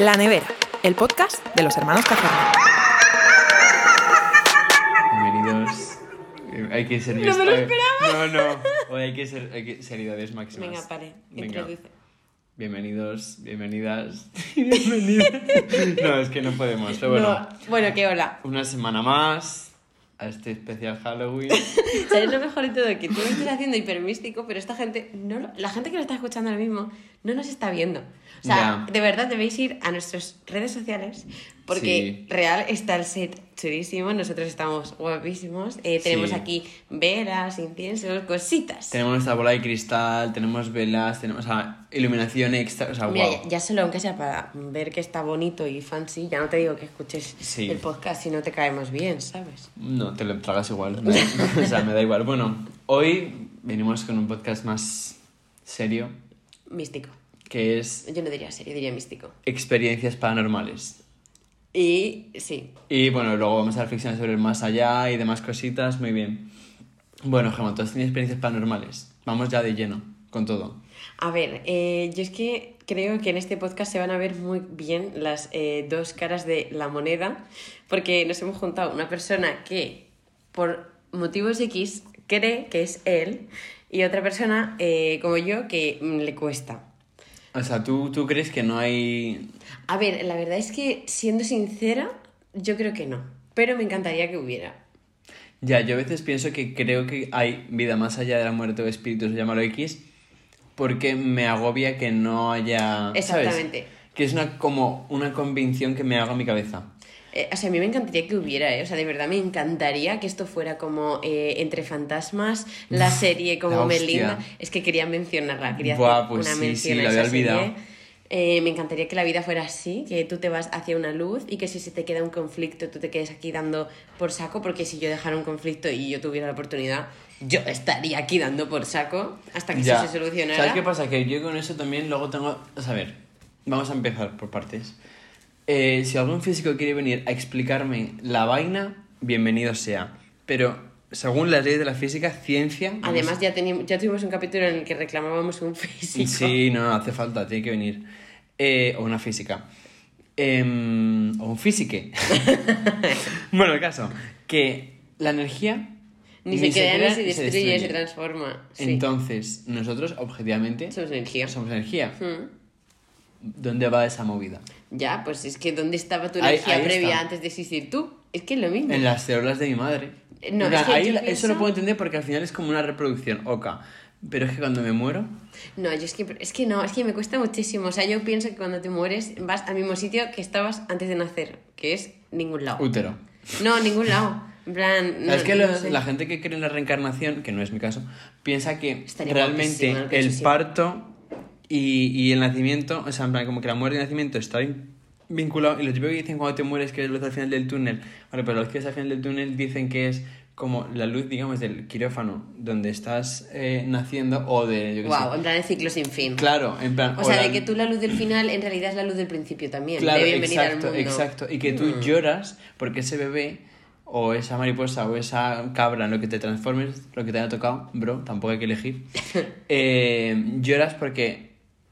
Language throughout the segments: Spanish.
La Nevera, el podcast de los hermanos Cazorla. Bienvenidos. Eh, Hay que ser No me lo eh, esperaba. No, no. Hoy hay que ser hay que, seriedades máximas. Venga, pare, Venga. introduce. Bienvenidos, bienvenidas. Bienvenidas. No, es que no podemos. Pero bueno, No, bueno, que hola. una semana más a este especial Halloween. ¿Sabes lo mejor de todo? Que tú lo estás haciendo hipermístico, pero esta gente, no lo- la gente que lo está escuchando ahora mismo, no nos está viendo. O sea, Ya. de verdad debéis ir a nuestras redes sociales, porque Sí. real está el set chulísimo, nosotros estamos guapísimos, eh, tenemos Sí. aquí velas, inciensos, cositas. tenemos nuestra bola de cristal, tenemos velas, tenemos o sea, iluminación extra. O sea, Mira, guau. ya, ya solo aunque sea para ver que está bonito y fancy, ya no te digo que escuches Sí. el podcast si no te caemos bien, ¿sabes? No, te lo tragas igual. da- o sea, me da igual. Bueno, hoy venimos con un podcast más serio, Místico. que es Yo no diría serio, diría místico. experiencias paranormales. Y sí, Y bueno, luego vamos a reflexionar sobre el más allá y demás cositas. Muy bien. Bueno, Gemma, ¿tú has tenido experiencias paranormales? Vamos ya de lleno con todo. a ver, eh, yo es que creo que en este podcast se van a ver muy bien las eh, dos caras de la moneda, porque nos hemos juntado una persona que por motivos X cree que es él y otra persona eh, como yo que mm, le cuesta. O sea, ¿tú, tú crees que no hay... A ver, la verdad es que siendo sincera, yo creo que no, pero me encantaría que hubiera. Ya, yo a veces pienso que creo que hay vida más allá de la muerte o espíritus, llámalo X, porque me agobia que no haya... ¿sabes? Exactamente. Que es una, como una convicción que me haga en mi cabeza. Eh, o sea, a mí me encantaría que hubiera, ¿eh? O sea, de verdad me encantaría que esto fuera como eh, Entre Fantasmas, la serie como la. Melinda. Es que quería mencionarla, quería Buah, hacer pues una sí, mención sí, a la había esa olvidado. serie. Eh, me encantaría que la vida fuera así, que tú te vas hacia una luz y que si se te queda un conflicto tú te quedes aquí dando por saco, porque si yo dejara un conflicto y yo tuviera la oportunidad, yo estaría aquí dando por saco hasta que Ya. eso se solucionara. ¿Sabes qué pasa? Que yo con eso también luego tengo... O sea, a ver, vamos a empezar por partes. Eh, si algún físico quiere venir a explicarme la vaina, bienvenido sea. Pero según las leyes de la física, ciencia... Además, ya, teníamos, ya tuvimos un capítulo en el que reclamábamos un físico. Sí, no, no, hace falta, tiene que venir. Eh, o una física. Em, o un físique. bueno, el caso, que la energía... Ni, se crea, ni se se destruye, se transforma. Sí. Entonces, nosotros, objetivamente, Somos energía. somos energía. Mm. ¿Dónde va esa movida? Ya, pues es que ¿dónde estaba tu Ahí- energía ahí previa está. antes de existir tú? Es que es lo mismo. En las células de mi madre. Eh, no, es que ahí yo la- Eso pienso- lo puedo entender porque al final es como una reproducción, oca. Pero es que cuando me muero... No, yo es que, es que no, es que me cuesta muchísimo. O sea, yo pienso que cuando te mueres vas al mismo sitio que estabas antes de nacer, que es ningún lado. Útero. No, ningún lado. En plan, no, es que no la gente que cree en la reencarnación, que no es mi caso, piensa que Estaría realmente el parto y, y el nacimiento, o sea, en plan, como que la muerte y el nacimiento está vin- vinculado. Y lo típico que dicen cuando te mueres que es luz al final del túnel. Vale, pero los que es al final del túnel dicen que es como la luz, digamos, del quirófano donde estás eh, naciendo o de. Yo qué Guau, sé. en plan el ciclo sin fin. Claro, en plan. O sea, la- de que tú la luz del final en realidad es la luz del principio también. Claro, de bienvenida exacto, al mundo. exacto. Y que tú Mm. lloras porque ese bebé o esa mariposa o esa cabra en lo que te transformes, lo que te haya tocado, bro, tampoco hay que elegir, eh, lloras porque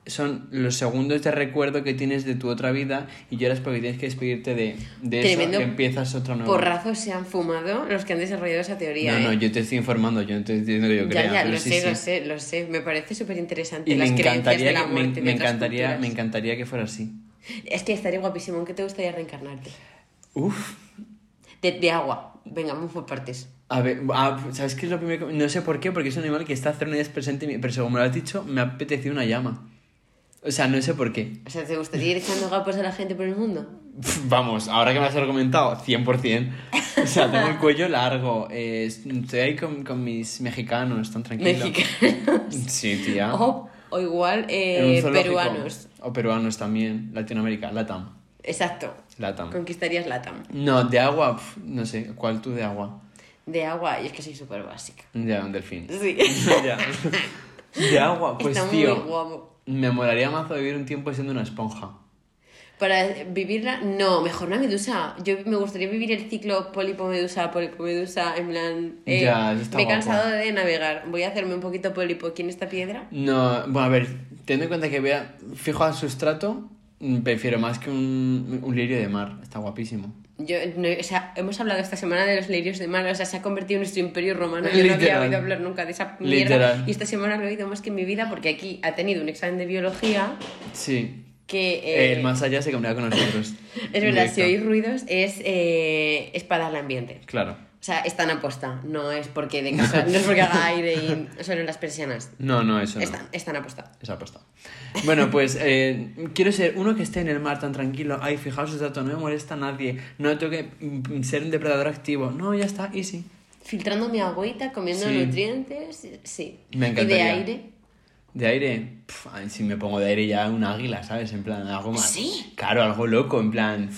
son los segundos de recuerdo que tienes de tu otra vida y lloras porque tienes que despedirte de, de eso y empiezas otra nueva. Porrazos se han fumado los que han desarrollado esa teoría. No, no, ¿eh? yo te estoy informando, yo no te estoy diciendo que yo Ya, crea. ya, lo sí, sé, sí. lo sé, lo sé. Me parece súper interesante Y me las creencias encantaría, de la que, me, muerte. me otras encantaría, culturas. me encantaría que fuera así. Es que estaría guapísimo. ¿En qué te gustaría reencarnarte? Uf, De, de agua. Venga, vamos por partes. A ver, ah, ¿sabes qué es lo primero que.? No sé por qué, porque es un animal que está hace días presente, pero según me lo has dicho, me ha apetecido una llama. O sea, no sé por qué. O sea, ¿te gustaría ir echando gapos a la gente por el mundo? Vamos, ahora que me has argumentado, 100%. O sea, tengo el cuello largo, eh, estoy ahí con, con mis mexicanos, tan tranquilo. Mexicanos. Sí, tía. O, o igual eh, peruanos. O peruanos también, Latinoamérica, Latam. Exacto. Latam. Conquistarías Latam. No, de agua, pf, no sé, ¿cuál tú de agua? De agua, y es que soy súper básica. Ya, un delfín. Sí. ya. De agua, pues Está tío. muy guapo. Me molaría mazo vivir un tiempo siendo una esponja. Para vivirla, no, mejor una medusa. Yo me gustaría vivir el ciclo pólipo-medusa, pólipo-medusa, en plan. eh, Ya, eso está me he guapo. cansado de navegar. Voy a hacerme un poquito pólipo aquí en esta piedra. No, bueno, a ver, teniendo en cuenta que vea fijo al sustrato, Mm, Prefiero más que un, un lirio de mar. Está guapísimo. Yo, no- o sea, hemos hablado esta semana de los lirios de mar, o sea, se ha convertido en nuestro imperio romano. Yo no había oído hablar nunca de esa mierda. Literal. Y esta semana lo he oído más que en mi vida porque aquí ha tenido un examen de biología Sí. que... eh, El más allá se comunica con nosotros. es verdad, si oís ruidos es, eh, es para darle ambiente. Claro. O sea, están aposta, no es porque de casa, no es porque haga aire y suenen las persianas. No, no, eso no. Están, están aposta. Esa apuesta. Bueno, pues eh, quiero ser uno que esté en el mar tan tranquilo. Ay, fijaos el dato, no me molesta a nadie. No tengo que mm, ser un depredador activo. No, ya está, easy. Filtrando mi agüita, comiendo Sí. nutrientes, sí. Me y de encantaría. aire, De aire, si me pongo de aire ya un águila, ¿sabes? En plan, algo más. ¿Sí? Claro, algo loco, en plan,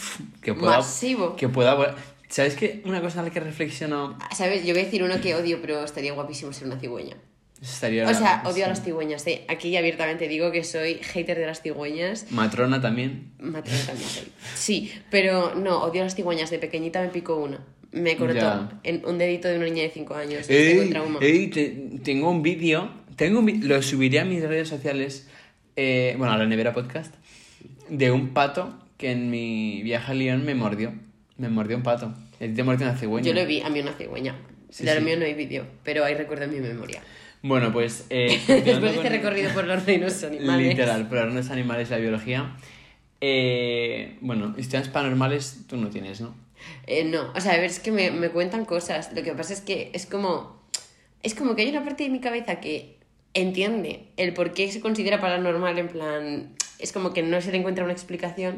que pueda. Masivo. Que pueda. ¿Sabes qué? Una cosa a la que reflexiono. ¿Sabes? Yo voy a decir uno que odio, pero estaría guapísimo ser una cigüeña. Estaría. O sea, odio sí. a las cigüeñas, ¿eh? Aquí abiertamente digo que soy hater de las cigüeñas. Matrona también. Matrona también soy. Sí, pero no, odio a las cigüeñas. De pequeñita me picó una. Me cortó Ya. en un dedito de una niña de 5 años. Tengo un Ey, trauma. ey, te- tengo un vídeo, tengo un lo subiré a mis redes sociales, eh, bueno, a la nevera podcast, de un pato que en mi viaje a Lyon me mordió. Me mordió un pato. A ti te mordió una cigüeña. Yo lo vi, a mí una cigüeña. Sí, de lo sí. mío no hay vídeo, pero hay recuerdo en mi memoria. Bueno, pues... eh, Después de este con- recorrido por los reinos animales. Literal, por los reinos animales y la biología. Eh, bueno, historias paranormales tú no tienes, ¿no? Eh, no, o sea, a ver, es que me, me cuentan cosas. Lo que pasa es que es como. Es como que hay una parte de mi cabeza que entiende el por qué se considera paranormal, en plan. Es como que no se le encuentra una explicación,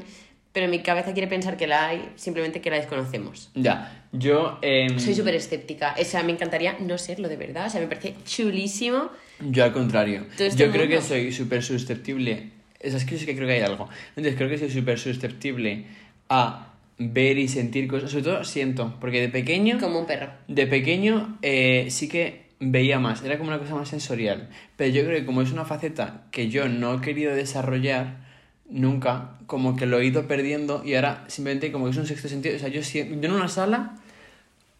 pero mi cabeza quiere pensar que la hay, simplemente que la desconocemos. Ya, yo... em, Soy súper escéptica. O sea, me encantaría no serlo de verdad. O sea, me parece chulísimo. Yo al contrario. Este Yo creo que soy súper susceptible. O sea, es que yo sí que creo que hay algo. Entonces creo que soy súper susceptible a ver y sentir cosas. Sobre todo siento, porque de pequeño... Como un perro. De pequeño eh, sí que veía más, era como una cosa más sensorial. Pero yo creo que como es una faceta que yo no he querido desarrollar nunca, como que lo he ido perdiendo y ahora simplemente como que es un sexto sentido. O sea, yo, en una sala,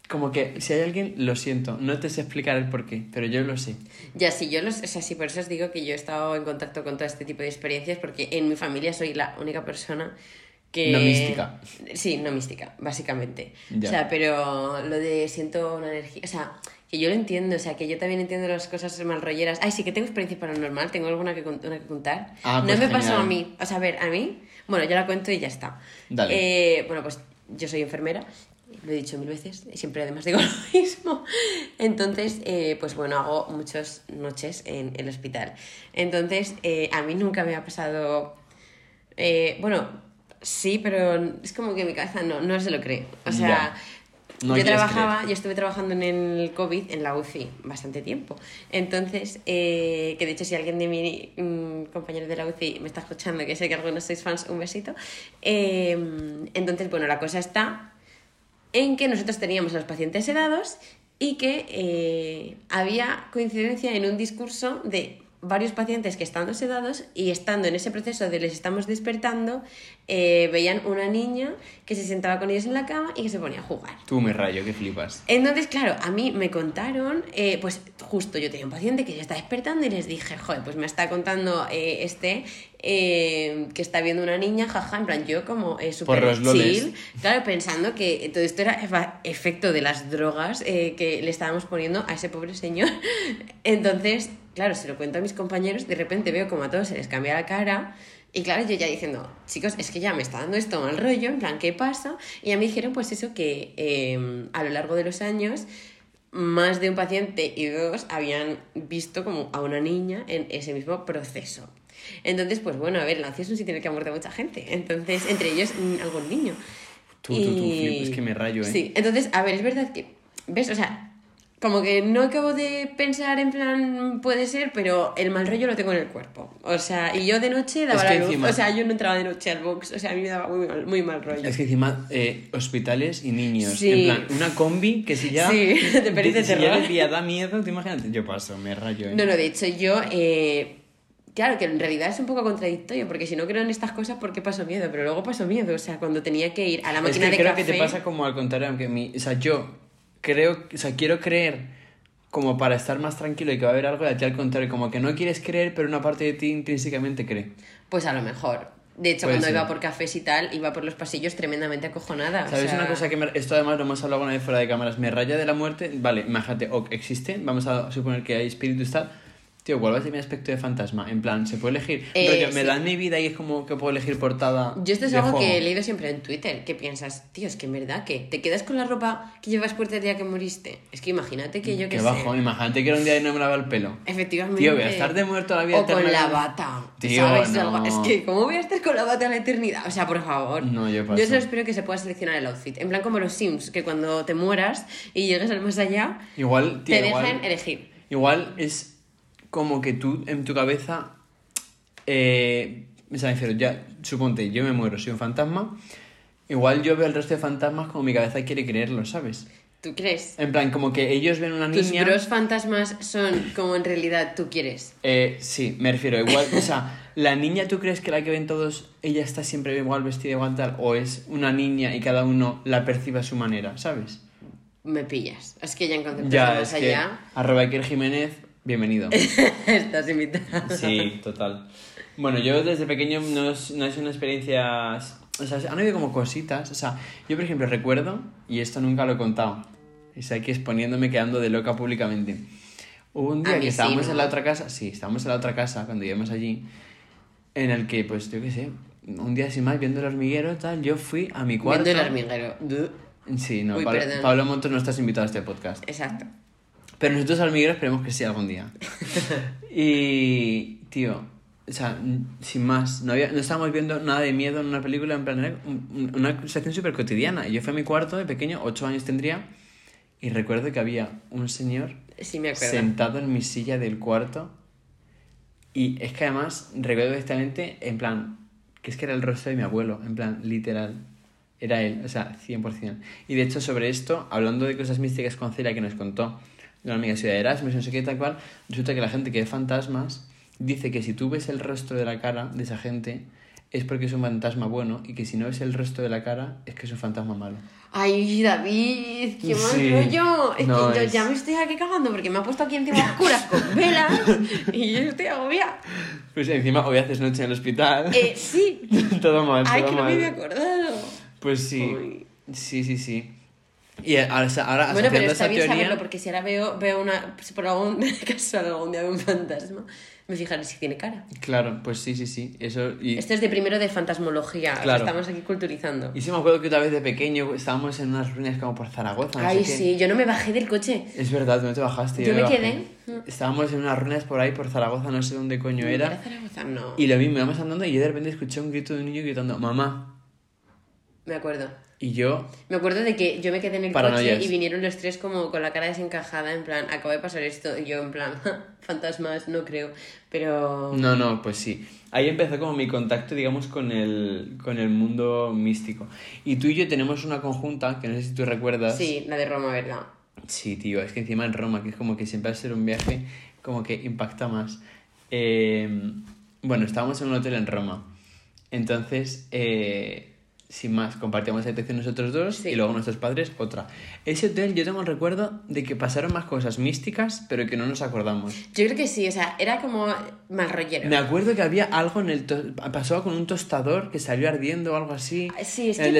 como que si hay alguien, lo siento. No te sé explicar el por qué, pero yo lo sé. Ya, sí, yo los, o sea, sí, por eso os digo que yo he estado en contacto con todo este tipo de experiencias, porque en mi familia soy la única persona que... No mística. Sí, no mística, básicamente. Ya. O sea, pero lo de siento una energía, o sea, que yo lo entiendo, o sea, que yo también entiendo las cosas mal rolleras. Ay, sí que tengo experiencia paranormal, tengo alguna que, con- una que contar. Ah, no pues me pasó genial. a mí, o sea, a ver, a mí, bueno, yo la cuento y ya está. Dale. Eh, bueno, pues yo soy enfermera, lo he dicho mil veces, y siempre además digo lo mismo. Entonces, eh, pues bueno, hago muchas noches en el hospital. Entonces, eh, a mí nunca me ha pasado... eh, bueno, sí, pero es como que mi cabeza no, no se lo cree. O sea, Ya. No yo trabajaba, creer. yo estuve trabajando en el COVID, en la UCI, bastante tiempo. Entonces, eh, que de hecho si alguien de mis compañeros de la UCI me está escuchando, que sé que algunos sois fans, un besito. Eh, entonces, bueno, la cosa está en que nosotros teníamos a los pacientes sedados y que eh, había coincidencia en un discurso de varios pacientes que estando sedados y estando en ese proceso de les estamos despertando, eh, veían una niña que se sentaba con ellos en la cama y que se ponía a jugar. Tú me rayo, que flipas. Entonces, claro, a mí me contaron, eh, pues justo yo tenía un paciente que se está despertando y les dije, joder, pues me está contando eh, este eh, que está viendo una niña, jaja, en plan yo como eh, súper loles. chill, claro, pensando que todo esto era efecto de las drogas eh, que le estábamos poniendo a ese pobre señor. Entonces, claro, se lo cuento a mis compañeros, de repente veo como a todos se les cambia la cara. Y claro, yo ya diciendo, chicos, es que ya me está dando esto mal rollo, en plan, ¿qué pasa? Y a mí dijeron, pues eso, que eh, a lo largo de los años, más de un paciente y dos habían visto como a una niña en ese mismo proceso. Entonces, pues bueno, a ver, la es un sitio en el que ha muerto mucha gente. Entonces, entre ellos, mm, algún niño. Tú, tú, tú, flip, es que me rayo, ¿eh? Sí, entonces, a ver, es verdad que, ¿ves? O sea, como que no acabo de pensar en plan, puede ser, pero el mal rollo lo tengo en el cuerpo. O sea, y yo de noche daba Es que la luz. encima- O sea, yo no entraba de noche al box. O sea, a mí me daba muy mal, muy mal rollo. Es que encima, eh, hospitales y niños. Sí. En plan, una combi que si ya. Sí, pelis de si ya terror. el día da miedo, te imagínate. Yo paso, me rayo, ¿eh? No, no, de hecho yo, eh, claro, que en realidad es un poco contradictorio, porque si no creo en estas cosas, ¿por qué paso miedo? Pero luego paso miedo, o sea, cuando tenía que ir a la es máquina que de creo café... que te pasa como al contrario, aunque mi. O sea, yo creo. O sea, quiero creer como para estar más tranquilo y que va a haber algo, y a ti al contrario, como que no quieres creer, pero una parte de ti intrínsecamente cree. Pues a lo mejor. De hecho, cuando ser. iba por cafés y tal, iba por los pasillos tremendamente acojonada. o ¿Sabes sea, una cosa que me... Esto además lo hemos hablado alguna vez fuera de cámaras. Me raya de la muerte. Vale, imagínate, o existe, vamos a suponer que hay espíritus y tal. Tío, ¿cuál va a ser mi aspecto de fantasma? En plan, ¿se puede elegir? Eh, Rollo, me sí. dan mi vida y es como que puedo elegir portada. Yo esto es de algo juego. que he leído siempre en Twitter, que piensas, tío, es que en verdad que te quedas con la ropa que llevas puesta el día que moriste. Es que imagínate que yo que sé. bajo, imagínate que era un día y no me lava el pelo. Efectivamente. Tío, voy a estar de muerto la vida O con la bata. Tío, ¿sabes? no. Es que, ¿cómo voy a estar con la bata en la eternidad? O sea, por favor. No, yo paso. Yo solo espero que se pueda seleccionar el outfit. En plan como los Sims, que cuando te mueras y llegues al más allá, Igual, tío, te igual, dejen elegir. igual es como que tú en tu cabeza. Eh, o sea, me refiero, ya, suponte, yo me muero, soy un fantasma. Igual yo veo el resto de fantasmas como mi cabeza quiere creerlo, ¿sabes? ¿Tú crees? En plan, como que ellos ven una Tus niña. bros fantasmas son como en realidad tú quieres. Eh, sí, me refiero, igual, o sea, la niña, ¿tú crees que la que ven todos, ella está siempre igual vestida, igual tal? ¿O es una niña y cada uno la percibe a su manera, ¿sabes? Me pillas. Es que ya en conceptos Ya, más es que. allá Arroba Iker Jiménez, bienvenido. estás invitada. Sí, total. Bueno, yo desde pequeño no es, no es una experiencia... O sea, han habido como cositas. O sea, yo por ejemplo recuerdo, y esto nunca lo he contado, es aquí exponiéndome quedando de loca públicamente. Hubo un día que sí, estábamos ¿no? en la otra casa, sí, estábamos en la otra casa cuando íbamos allí, en el que, pues yo qué sé, un día sin más, viendo el hormiguero, tal, yo fui a mi cuarto. Viendo el hormiguero. Sí, no, Uy, Pablo. Pablo Montos no estás invitado a este podcast. Exacto. Pero nosotros hormigueros esperemos que sí algún día. y, tío, o sea, sin más, no, había, no estábamos viendo nada de miedo en una película, en plan, era un- un- una situación súper cotidiana. Y yo fui a mi cuarto de pequeño, ocho años tendría, y recuerdo que había un señor Sí, me sentado en mi silla del cuarto. Y es que además recuerdo directamente, en plan, que es que era el rostro de mi abuelo, en plan, literal. Era él, o sea, 100%. Y de hecho, sobre esto, hablando de cosas místicas con Celia que nos contó una amiga suya de Erasmus, no sé qué, tal cual, resulta que la gente que ve fantasmas dice que si tú ves el rostro de la cara de esa gente es porque es un fantasma bueno y que si no ves el rostro de la cara es que es un fantasma malo. Ay, David, qué mal Sí. rollo. Es No, que yo es- ya me estoy aquí cagando porque me ha puesto aquí encima oscuras con velas y yo estoy agobiada. Pues encima hoy haces noche en el hospital. Eh, sí. todo mal, Ay, todo que no me había acordado. Pues sí. Uy. Sí, sí, sí. Y ahora, ahora Bueno, pero está esa bien teoría... saberlo porque si ahora veo, veo una. Si por algún caso algún día veo un fantasma, me fijaré si tiene cara. Claro, pues sí, sí, sí. Eso, y, Esto es de primero de fantasmología. Claro. Estamos aquí culturizando. y sí me acuerdo que otra vez de pequeño estábamos en unas ruinas como por Zaragoza. no Ay, sé qué. sí, yo no me bajé del coche. Es verdad, tú no te bajaste. Yo me bajé. quedé. Estábamos en unas ruinas por ahí, por Zaragoza, no sé dónde coño era. Zaragoza? No. Y lo mismo, íbamos andando y yo de repente escuché un grito de un niño gritando, mamá. Me acuerdo. Y yo, Me acuerdo de que yo me quedé en el Paranoias. coche y vinieron los tres como con la cara desencajada, en plan, acaba de pasar esto. Y yo, en plan, fantasmas, no creo. Pero. No, no, pues sí. Ahí empezó como mi contacto, digamos, con el, con el mundo místico. Y tú y yo tenemos una conjunta, que no sé si tú recuerdas. Sí, la de Roma, ¿verdad? Sí, tío, es que encima en Roma, que es como que siempre al ser un viaje, como que impacta más. Eh, bueno, estábamos en un hotel en Roma. Entonces, eh, sin más, compartíamos habitación nosotros dos Sí. y luego nuestros padres otra. Ese hotel yo tengo el recuerdo de que pasaron más cosas místicas, pero que no nos acordamos. Yo creo que sí, o sea, era como mal rollero. Me acuerdo que había algo en el... to- pasó con un tostador que salió ardiendo o algo así. Sí, es que el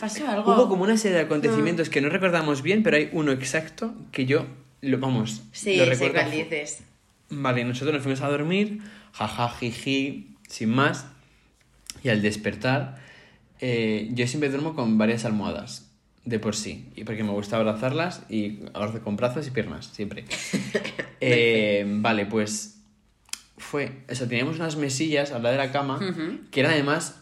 pasó algo. Hubo como una serie de acontecimientos que no recordamos bien, pero hay uno exacto que yo, lo, vamos, Sí, lo recuerdo. cuál dices. Vale, nosotros nos fuimos a dormir, jaja, jiji, sin más. Y al despertar, eh, yo siempre duermo con varias almohadas, de por sí. Y porque me gusta abrazarlas y abrazo con brazos y piernas, siempre. Eh, vale, pues fue. Eso, teníamos unas mesillas al lado de la cama, que eran además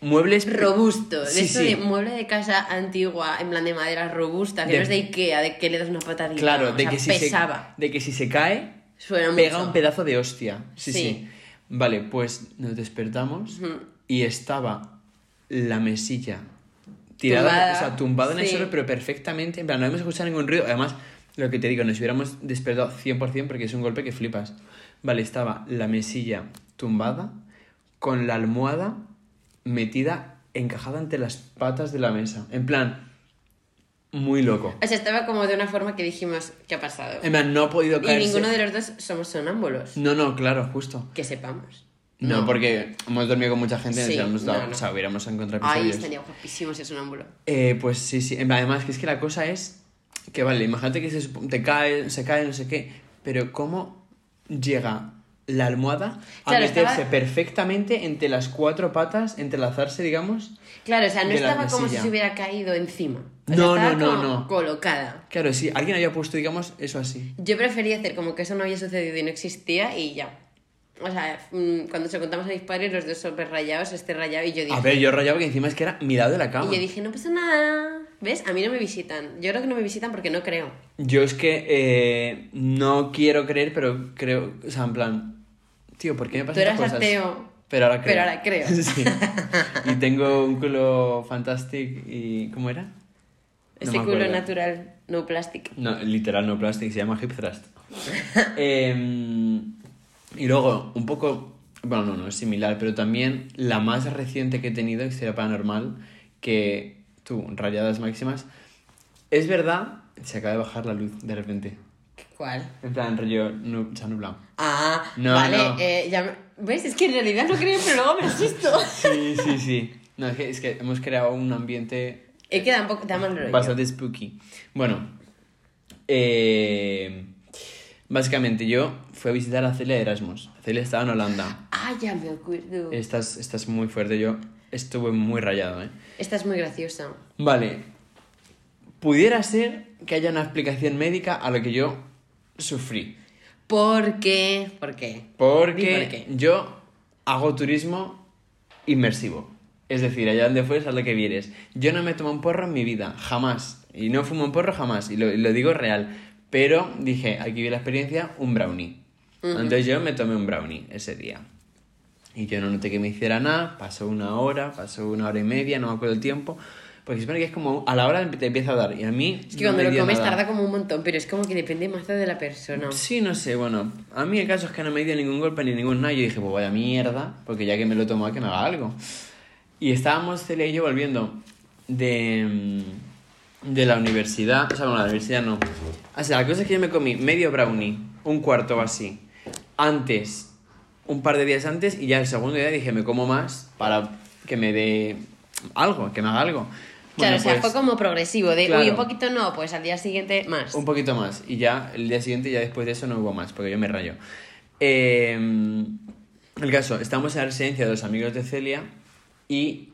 muebles. Robusto, de Sí, de mueble de casa antigua, en plan de madera robusta, que De- no es de Ikea, de que le das una patadita. Claro, o de, sea, que si pesaba. Se, de que si se cae, Suena pega mucho. un pedazo de hostia. Sí, sí, Sí. Vale, pues nos despertamos y estaba la mesilla tirada, Tumbada, o sea, tumbada en el suelo, pero perfectamente. En plan, no hemos escuchado ningún ruido. Además, lo que te digo, nos hubiéramos despertado 100% porque es un golpe que flipas. Vale, estaba la mesilla tumbada con la almohada metida, encajada entre las patas de la mesa. En plan, muy loco. O sea, estaba como de una forma que dijimos, ¿qué ha pasado? En plan, no ha podido Y caerse. ninguno de los dos somos sonámbulos. No, no, claro, justo. Que sepamos. No, No. porque hemos dormido con mucha gente y Sí, nos hubiéramos dado- no, no. o sea, hubiéramos encontrado episodios. estaría guapísimo ese sonámbulo. Eh, pues sí, sí. Además, que es que la cosa es que, vale, imagínate que se, te cae, se cae, no sé qué, pero ¿cómo llega la almohada a Claro, meterse estaba- perfectamente entre las cuatro patas, entrelazarse, digamos? Claro, o sea, no estaba como si se hubiera caído encima. O No, no, no, como no. colocada. Claro, sí, alguien había puesto, digamos, eso así. Yo prefería hacer como que eso no había sucedido y no existía y ya. O sea, mm, cuando se contamos a mis padres, los dos súper rayados, este rayado, y yo dije... A ver, yo rayaba que encima es que era mi lado de la cama. y yo dije, no pasa nada. ¿Ves? A mí no me visitan. Yo creo que no me visitan porque no creo. Yo es que eh, no quiero creer, pero creo, o sea, en plan, tío, ¿por qué me Tú pasan eras estas cosas? ateo. Pero ahora creo. Pero ahora creo. sí. Y tengo un culo fantástico y ¿cómo era? No Este me culo natural, no plastic. No, literal no plastic, se llama hip thrust. Em, y luego, un poco, bueno, no, no es similar, pero también la más reciente que he tenido, historia paranormal, que tú, rayadas máximas, es verdad, se acaba de bajar la luz de repente. ¿Cuál? En plan, rollo, nu- se ha nublado. Ah, No, vale. no. eh, ya me- ¿Ves? Es que en realidad no creo, pero luego me asusto. Sí, sí, sí. No, es que, es que hemos creado un ambiente Es que da un poco, bastante spooky. Bueno, eh, básicamente yo fui a visitar a Celia de Erasmus. Celia estaba en Holanda. Ah, ya me acuerdo. Estás, estás muy fuerte, yo estuve muy rayado, ¿eh? Esta es muy graciosa. Vale, pudiera ser que haya una explicación médica a lo que yo sufrí. ¿Por qué? ¿Por qué? Porque por qué. yo hago turismo inmersivo. Es decir, allá donde fueres, haz lo que vieres. Yo no me tomo un porro en mi vida, jamás. Y no fumo un porro jamás, y lo, y lo digo real. Pero dije, aquí vi la experiencia, un brownie. Entonces yo me tomé un brownie ese día. Y yo no noté que me hiciera nada, pasó una hora, pasó una hora y media, no me acuerdo el tiempo. Porque se supone que es como a la hora te empieza a dar. Y a mí. Es que no cuando me lo comes nada. tarda como un montón, pero es como que depende más de la persona. Sí, no sé, bueno, a mí el caso es que no me dio ningún golpe ni ningún nada. Yo dije, pues vaya mierda, porque ya que me lo tomo, que me haga algo. Y estábamos Celia y yo volviendo de, mm, de la universidad, o sea, no, la universidad no. O sea, la cosa es que yo me comí medio brownie, un cuarto o así, antes, un par de días antes, y ya el segundo día dije, me como más para que me dé algo, que me haga algo. Claro, Bueno, o sea, pues- fue como progresivo, de claro. uy, un poquito no, pues al día siguiente más. un poquito más. Y ya el día siguiente, ya después de eso, no hubo más, porque yo me rayo. Eh, el caso, estamos en la residencia de los amigos de Celia y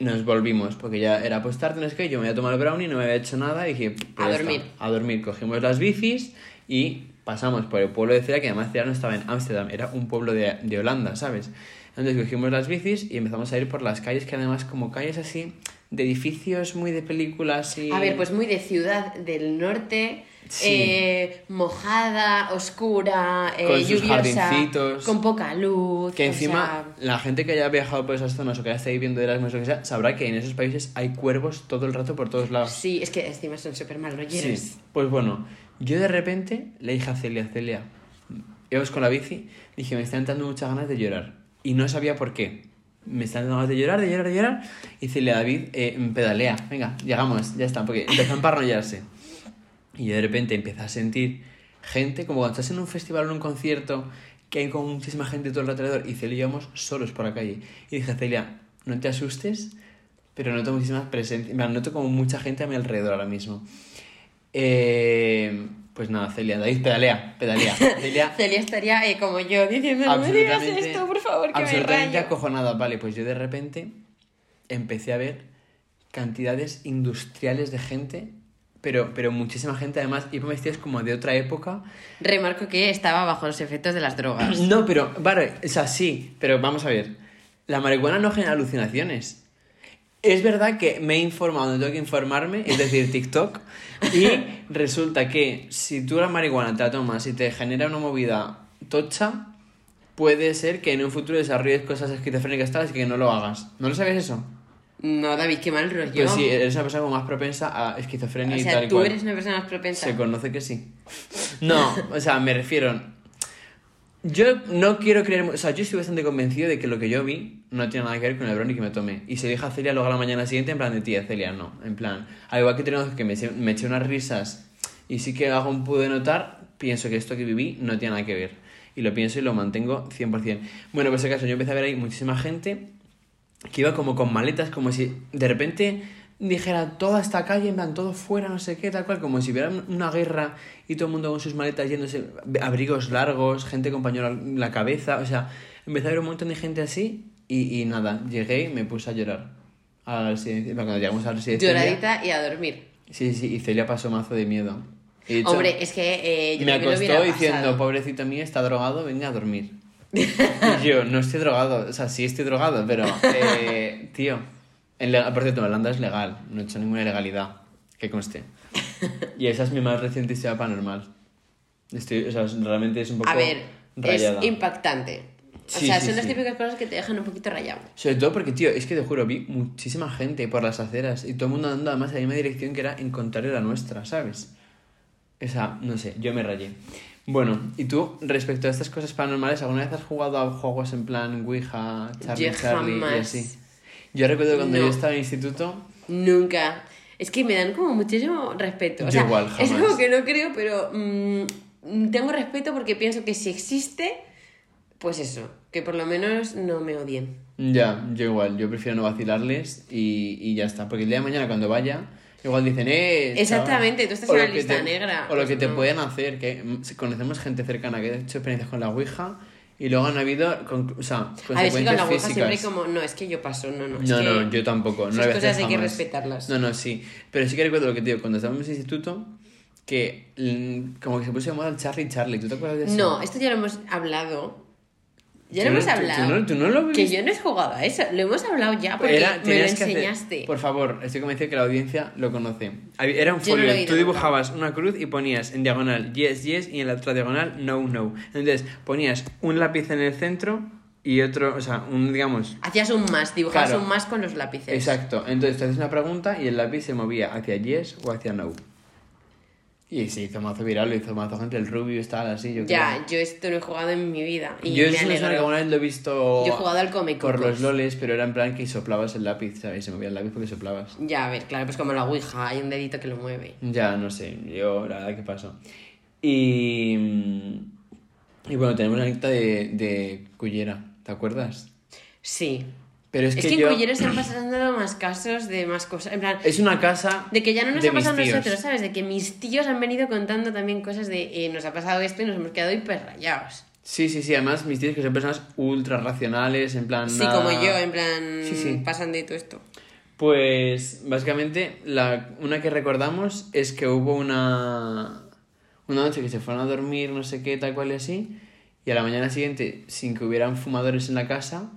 nos volvimos, porque ya era pues tarde, no es que yo me había tomado el brownie, no me había hecho nada, y dije, pues A dormir. está, a dormir. Cogimos las bicis y pasamos por el pueblo de Celia, que además Celia no estaba en Ámsterdam, era un pueblo de, de Holanda, ¿sabes? Entonces cogimos las bicis y empezamos a ir por las calles, que además como calles así, de edificios muy de películas y... A ver, pues muy de ciudad del norte, Sí. eh, mojada, oscura, eh, Con sus lluviosa, con poca luz. Que encima, sea, la gente que haya viajado por esas zonas o que haya estado viviendo de Erasmus o que sea, sabrá que en esos países hay cuervos todo el rato por todos lados. sí, es que encima son súper mal rolleros. Sí. Pues bueno, yo de repente le dije a Celia, Celia, íbamos con la bici, dije, me están dando muchas ganas de llorar. Y no sabía por qué. Me están dando ganas de llorar, de llorar, de llorar. Y Celia, David, eh, pedalea, venga, llegamos, ya está, porque empezó a emparnollarse. Y yo de repente empecé a sentir gente, como cuando estás en un festival o en un concierto, que hay como muchísima gente todo el alrededor, y Celia y yo íbamos solos por la calle. Y dije, Celia, no te asustes, pero noto muchísimas presencias, noto como mucha gente a mi alrededor ahora mismo. Eh, pues nada, Celia, David, pedalea, pedalea. Celia, Celia estaría eh, como yo diciendo, no me digas esto, por favor, que me absolutamente rayo. acojonada. Vale, pues yo de repente empecé a ver cantidades industriales de gente, pero, pero muchísima gente además, iban vestidos como de otra época. Remarco que estaba bajo los efectos de las drogas. No, pero, vale, o sea, sí, pero vamos a ver. La marihuana no genera alucinaciones. Es verdad que me he informado donde tengo que informarme, es decir, TikTok, y resulta que si tú la marihuana te la tomas y te genera una movida tocha, puede ser que en un futuro desarrolles cosas esquizofrénicas tales que no lo hagas. ¿No lo sabías eso? No, David, qué mal rollo. Pues sí, eres una persona como más propensa a esquizofrenia o y sea, tal y tú cual. eres una persona más propensa. Se conoce que sí. No, o sea, me refiero. Yo no quiero creer. O sea, yo estoy bastante convencido de que lo que yo vi no tiene nada que ver con el brownie que me tomé. Y se lo dije a Celia luego a la mañana siguiente, en plan de tía, Celia, no. En plan, al igual que tenemos que me, eché- me eché unas risas y sí que algo pude notar, pienso que esto que viví no tiene nada que ver. y lo pienso y lo mantengo 100%. Bueno, pues en caso, yo empecé a ver ahí muchísima gente que iba como con maletas, como si de repente dijera toda esta calle, en plan, todo fuera, no sé qué, tal cual, como si hubiera una guerra y todo el mundo con sus maletas yéndose, abrigos largos, gente con pañuelo en la cabeza, o sea, empecé a ver un montón de gente así y, y nada, llegué y me puse a llorar a la residencia, cuando llegamos a la residencia. Lloradita y a dormir. Sí, sí, y Celia pasó mazo de miedo. Hecho, Hombre, es que eh, yo me lo acostó diciendo, pasado. pobrecito mío, está drogado, venga a dormir. Y yo, no estoy drogado, o sea, sí estoy drogado, pero, eh, tío, en por cierto, Holanda es legal, no he hecho ninguna ilegalidad, que conste. Y esa es mi más reciente historia paranormal. Estoy, o sea, realmente es un poco A ver, rayada. es impactante. O Sí, sea, sí, son las sí. típicas cosas que te dejan un poquito rayado. Sobre todo porque, tío, es que te juro, vi muchísima gente por las aceras y todo el mundo andando además en la misma dirección que era en contrario a la nuestra, ¿sabes? O sea, no sé, yo me rayé. Bueno, y tú, respecto a estas cosas paranormales, ¿alguna vez has jugado a juegos en plan Ouija, Charlie Yo Charlie y así? Yo recuerdo cuando No. yo estaba en el instituto, Nunca. Es que me dan como muchísimo respeto. O Yo sea, igual, es como que no creo, pero mm, tengo respeto porque pienso que si existe, pues eso, que por lo menos no me odien. ya, yo igual, yo prefiero no vacilarles y, y ya está. Porque el día de mañana cuando vaya, igual dicen, eh... chaval". Exactamente, tú estás O en la lista te- negra, O lo pues que te pueden hacer, que conocemos gente cercana que ha hecho experiencias con la Ouija y luego han habido, con- o sea, A ver, consecuencias con la Ouija siempre como, no, es que yo paso, no, no. No, que no, yo tampoco. No esas cosas hay que respetarlas. No, no, sí. Pero sí que recuerdo lo que te digo, cuando estábamos en el instituto, que mm, como que se puso de moda el Charlie Charlie. ¿Tú te acuerdas de eso? No, esto ya lo hemos hablado. Ya lo Tú no- hemos tú- tú hablado. no- tú no lo Que yo no he jugado a eso. Lo hemos hablado ya porque Era- me lo que hacer- enseñaste. por favor, estoy convencido que la audiencia lo conoce. Era un folio, tú dibujabas una cruz y ponías en diagonal yes, yes y en la otra diagonal no, no. Entonces ponías un lápiz en el centro y otro, o sea, un, digamos, Hacías un más, dibujabas Claro. un más con los lápices. Exacto. Entonces te haces una pregunta y el lápiz se movía hacia yes o hacia no. Y se hizo mazo viral, lo hizo mazo gente, el Rubius tal, así, yo Ya, creo. yo esto no he jugado en mi vida. Y yo me no sé, alegro. alguna vez lo he visto Yo he jugado al Comic por los loles, pero era en plan que soplabas el lápiz, ¿sabes? Se movía el lápiz porque soplabas. Ya, a ver, claro, pues como la Ouija, hay un dedito que lo mueve. Ya, no sé, yo la verdad que pasó. Y... Y bueno, tenemos la anécdota de, de Cullera, ¿te acuerdas? Sí. Pero es, Es, que, que, yo... en Cullera se han pasado más casos de más cosas. En plan, Es una casa de que ya no nos ha pasado a nosotros, ¿sabes? De que mis tíos han venido contando también cosas de eh, nos ha pasado esto y nos hemos quedado hiper rayados. Sí, sí, sí, además mis tíos que son personas ultra racionales, en plan... Sí, como yo, en plan, Sí, sí. pasan de todo esto. Pues básicamente la, una que recordamos es que hubo una, una noche que se fueron a dormir, no sé qué, tal cual y así, y a la mañana siguiente, sin que hubieran fumadores en la casa,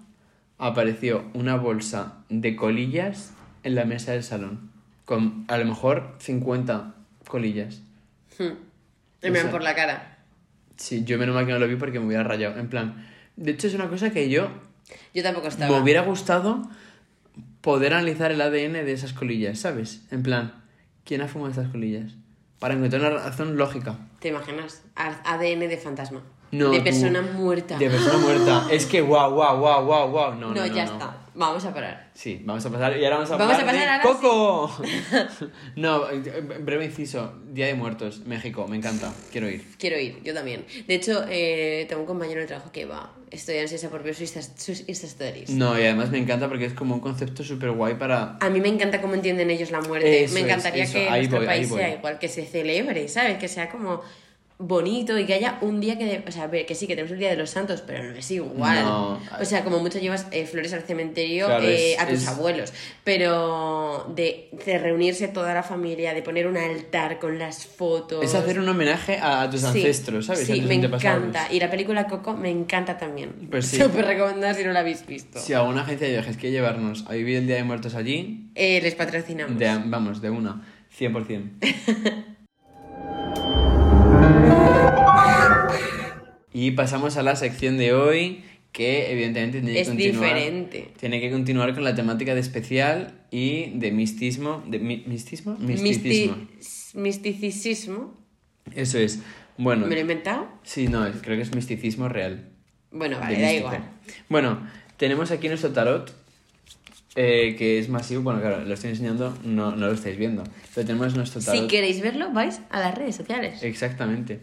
apareció una bolsa de colillas en la mesa del salón, con a lo mejor 50 colillas. Hmm. En O plan, sea, por la cara. Sí, yo menos mal que no lo vi porque me hubiera rayado. En plan, de hecho es una cosa que yo Yo tampoco estaba. me hubiera gustado poder analizar el ADN de esas colillas, ¿sabes? En plan, ¿quién ha fumado estas colillas? Para encontrar una razón lógica. ¿Te imaginas? ADN de fantasma. No, de persona muerta. De persona muerta. Es que guau, guau, guau, guau, guau. No, No, no, ya está. Vamos a parar. Sí, vamos a pasar. Y ahora vamos a Vamos a hablar pasar Coco. no, breve inciso. Día de Muertos, México. Me encanta. Quiero ir. Quiero ir, yo también. De hecho, eh, tengo un compañero de trabajo que va. Estoy ansiosa por ver sus sus Insta Stories. No, y además me encanta porque es como un concepto súper guay para... A mí me encanta cómo entienden ellos la muerte. Eso me encantaría que nuestro voy, país sea igual, que se celebre, ¿sabes? Que sea como bonito y que haya un día que... de- o sea, que sí, que tenemos el Día de los Santos, pero no es igual. No. O sea, como mucho llevas eh, flores al cementerio Claro, eh, es- a tus es- abuelos, pero de, de reunirse toda la familia, de poner un altar con las fotos... Es hacer un homenaje a, tus Sí, ancestros, ¿sabes? Sí, me encanta. Y la película Coco me encanta también. Pues sí. Súper recomendada si no la habéis visto. Si alguna agencia de viajes quiere llevarnos a vivir el Día de Muertos allí, Eh, les patrocinamos. de- vamos, de una, 100%. y pasamos a la sección de hoy, que evidentemente tiene que Es continuar. diferente. Tiene que continuar con la temática de especial y de mistismo. De, mi- ¿Mistismo? Misticismo. Misti- misticismo. Eso es. Bueno, ¿Me lo he inventado? sí, no, creo que es misticismo real. Bueno, vale, da igual. Bueno, tenemos aquí nuestro tarot, eh, que es masivo. Bueno, claro, lo estoy enseñando, no, no lo estáis viendo. Pero tenemos nuestro tarot. Si queréis verlo, vais a las redes sociales. Exactamente.